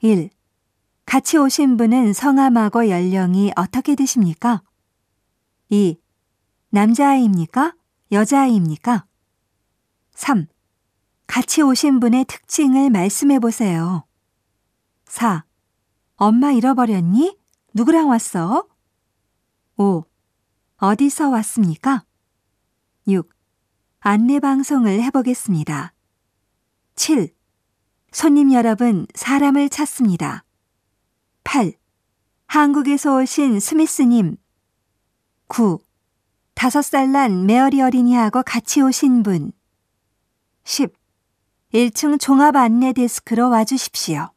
1. 같이 오신 분은 성함하고 연령이 어떻게 되십니까? 2. 남자아이입니까? 여자아이입니까? 3. 같이 오신 분의 특징을 말씀해 보세요. 4. 엄마 잃어버렸니? 누구랑 왔어? 5. 어디서 왔습니까? 6. 안내 방송을 해보겠습니다. 7. 손님 여러분, 사람을 찾습니다. 8. 한국에서 오신 스미스님. 9. 다섯 살 난 메어리 어린이하고 같이 오신 분. 10. 1층 종합 안내 데스크로 와주십시오.